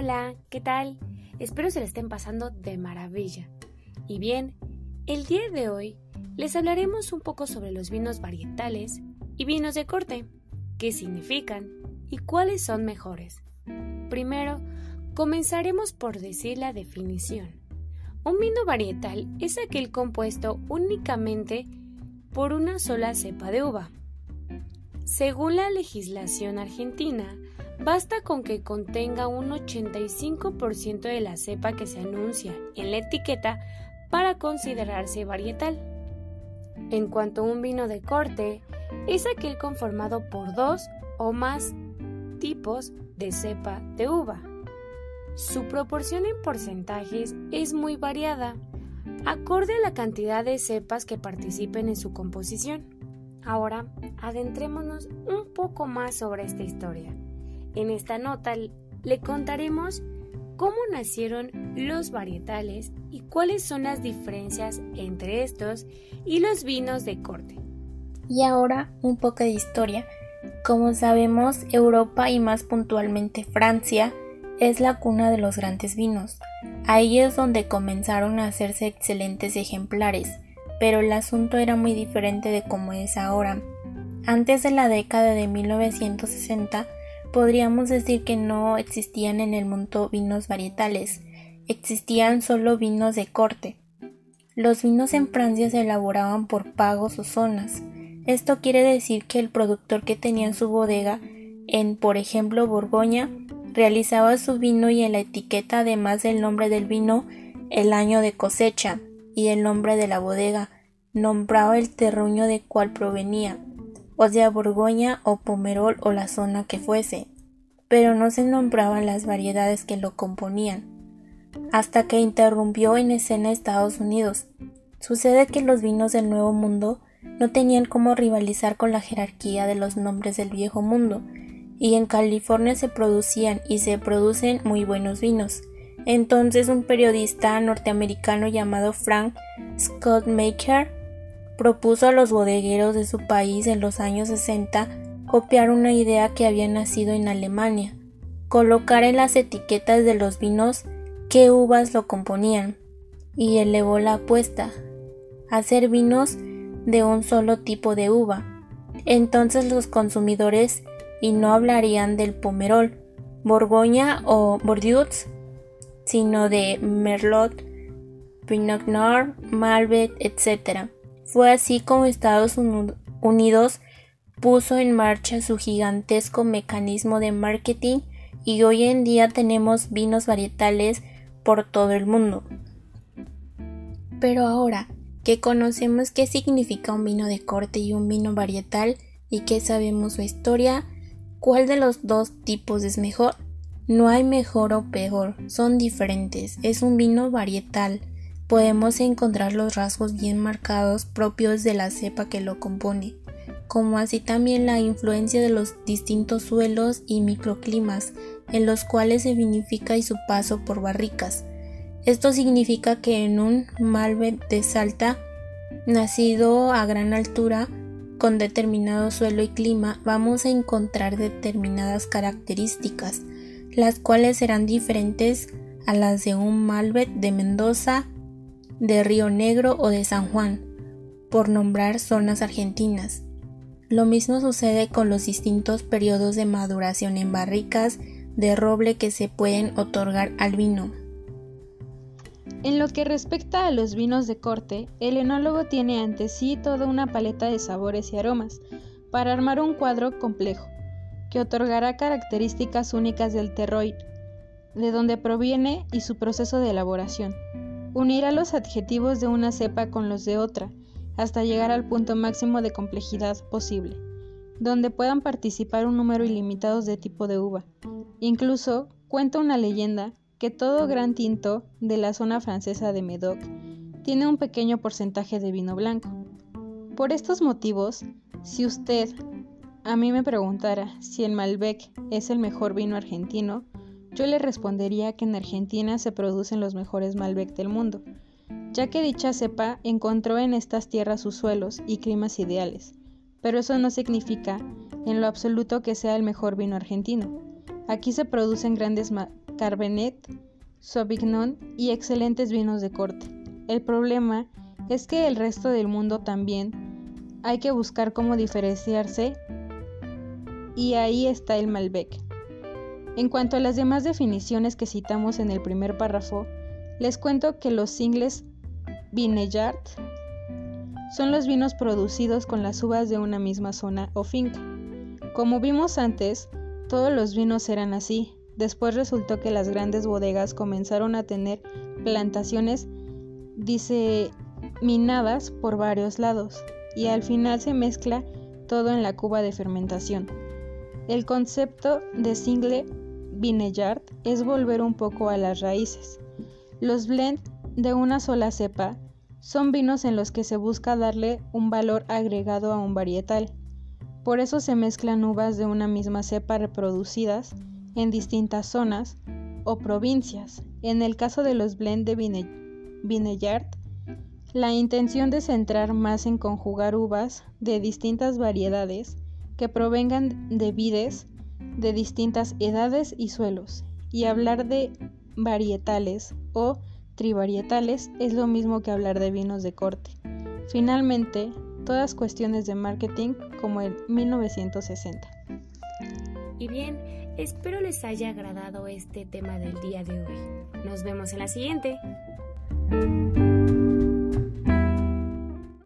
Hola, ¿qué tal? Espero se la estén pasando de maravilla. Y bien, el día de hoy les hablaremos un poco sobre los vinos varietales y vinos de corte, qué significan y cuáles son mejores. Primero, comenzaremos por decir la definición. Un vino varietal es aquel compuesto únicamente por una sola cepa de uva. Según la legislación argentina, basta con que contenga un 85% de la cepa que se anuncia en la etiqueta para considerarse varietal. En cuanto a un vino de corte, es aquel conformado por dos o más tipos de cepa de uva. Su proporción en porcentajes es muy variada, acorde a la cantidad de cepas que participen en su composición. Ahora, adentrémonos un poco más sobre esta historia. En esta nota le contaremos cómo nacieron los varietales y cuáles son las diferencias entre estos y los vinos de corte. Y ahora un poco de historia. Como sabemos, Europa y más puntualmente Francia es la cuna de los grandes vinos. Ahí es donde comenzaron a hacerse excelentes ejemplares, pero el asunto era muy diferente de como es ahora. Antes de la década de 1960, podríamos decir que no existían en el mundo vinos varietales, existían solo vinos de corte. Los vinos en Francia se elaboraban por pagos o zonas. Esto quiere decir que el productor que tenía en su bodega, en por ejemplo Borgoña, realizaba su vino y en la etiqueta además del nombre del vino, el año de cosecha y el nombre de la bodega, nombraba el terruño de cual provenía, o sea Borgoña o Pomerol o la zona que fuese, pero no se nombraban las variedades que lo componían, hasta que interrumpió en escena Estados Unidos. Sucede que los vinos del Nuevo Mundo no tenían cómo rivalizar con la jerarquía de los nombres del Viejo Mundo, y en California se producían y se producen muy buenos vinos. Entonces un periodista norteamericano llamado Frank Scott Maker propuso a los bodegueros de su país en los años 60 copiar una idea que había nacido en Alemania, colocar en las etiquetas de los vinos qué uvas lo componían, y elevó la apuesta, hacer vinos de un solo tipo de uva. Entonces los consumidores y no hablarían del Pomerol, Borgoña o Bordeaux, sino de Merlot, Pinot Noir, Malbec, etc. Fue así como Estados Unidos puso en marcha su gigantesco mecanismo de marketing y hoy en día tenemos vinos varietales por todo el mundo. Pero ahora que conocemos qué significa un vino de corte y un vino varietal y que sabemos su historia, ¿cuál de los dos tipos es mejor? No hay mejor o peor, son diferentes, es un vino varietal podemos encontrar los rasgos bien marcados propios de la cepa que lo compone, como así también la influencia de los distintos suelos y microclimas en los cuales se vinifica y su paso por barricas. Esto significa que en un Malbec de Salta, nacido a gran altura, con determinado suelo y clima, vamos a encontrar determinadas características, las cuales serán diferentes a las de un Malbec de Mendoza, de Río Negro o de San Juan, por nombrar zonas argentinas. Lo mismo sucede con los distintos periodos de maduración en barricas de roble que se pueden otorgar al vino. En lo que respecta a los vinos de corte, el enólogo tiene ante sí toda una paleta de sabores y aromas para armar un cuadro complejo, que otorgará características únicas del terroir, de donde proviene y su proceso de elaboración. Unirá los adjetivos de una cepa con los de otra, hasta llegar al punto máximo de complejidad posible, donde puedan participar un número ilimitado de tipo de uva. Incluso cuenta una leyenda que todo gran tinto de la zona francesa de Medoc tiene un pequeño porcentaje de vino blanco. Por estos motivos, si usted a mí me preguntara si el Malbec es el mejor vino argentino, yo le respondería que en Argentina se producen los mejores Malbec del mundo, ya que dicha cepa encontró en estas tierras sus suelos y climas ideales, pero eso no significa en lo absoluto que sea el mejor vino argentino. Aquí se producen grandes Carbenet, Sauvignon y excelentes vinos de corte. El problema es que el resto del mundo también hay que buscar cómo diferenciarse y ahí está el Malbec. En cuanto a las demás definiciones que citamos en el primer párrafo, les cuento que los singles Vineyard son los vinos producidos con las uvas de una misma zona o finca. Como vimos antes, todos los vinos eran así. Después resultó que las grandes bodegas comenzaron a tener plantaciones diseminadas por varios lados y al final se mezcla todo en la cuba de fermentación. El concepto de single vineyard es volver un poco a las raíces. Los blend de una sola cepa son vinos en los que se busca darle un valor agregado a un varietal. Por eso se mezclan uvas de una misma cepa reproducidas en distintas zonas o provincias. En el caso de los blend de Vineyard, la intención de centrar más en conjugar uvas de distintas variedades que provengan de vides de distintas edades y suelos, y hablar de varietales o trivarietales es lo mismo que hablar de vinos de corte. Finalmente, todas cuestiones de marketing como en 1960. Y bien, espero les haya agradado este tema del día de hoy. Nos vemos en la siguiente.